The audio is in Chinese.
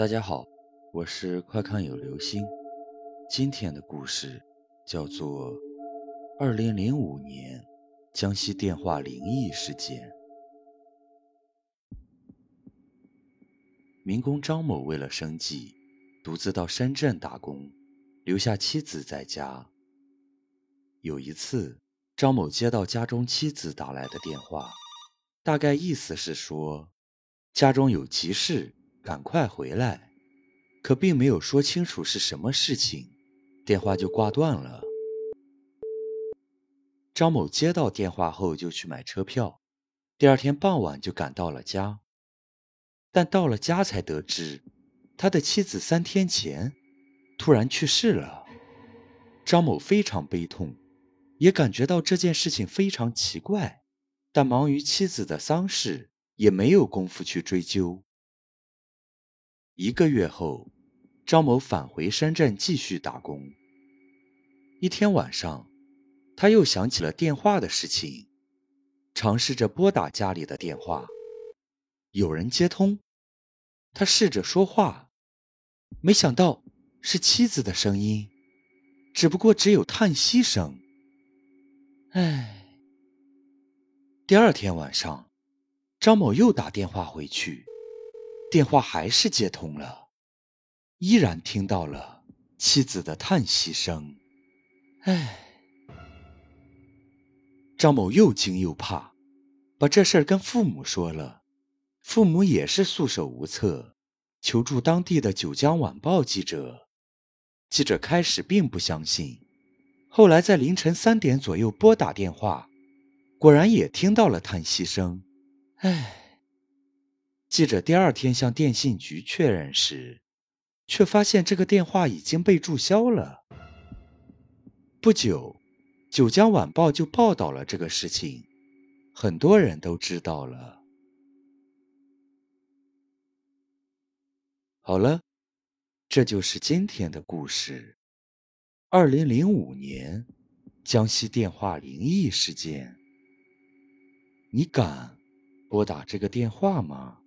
大家好，我是快看有流星。今天的故事叫做《二零零五年江西电话灵异事件》。民工张某为了生计，独自到深圳打工，留下妻子在家。有一次，张某接到家中妻子打来的电话，大概意思是说家中有急事。赶快回来！可并没有说清楚是什么事情，电话就挂断了。张某接到电话后就去买车票，第二天傍晚就赶到了家。但到了家才得知，他的妻子三天前突然去世了。张某非常悲痛，也感觉到这件事情非常奇怪，但忙于妻子的丧事，也没有功夫去追究。一个月后，张某返回深圳继续打工。一天晚上，他又想起了电话的事情，尝试着拨打家里的电话，有人接通，他试着说话，没想到是妻子的声音，只不过只有叹息声。唉。第二天晚上，张某又打电话回去。电话还是接通了，依然听到了妻子的叹息声。唉，张某又惊又怕，把这事儿跟父母说了，父母也是束手无策，求助当地的《九江晚报》记者。记者开始并不相信，后来在凌晨三点左右拨打电话，果然也听到了叹息声。唉。记者第二天向电信局确认时，却发现这个电话已经被注销了。不久，《九江晚报》就报道了这个事情，很多人都知道了。好了，这就是今天的故事。二零零五年，江西电话灵异事件，你敢拨打这个电话吗？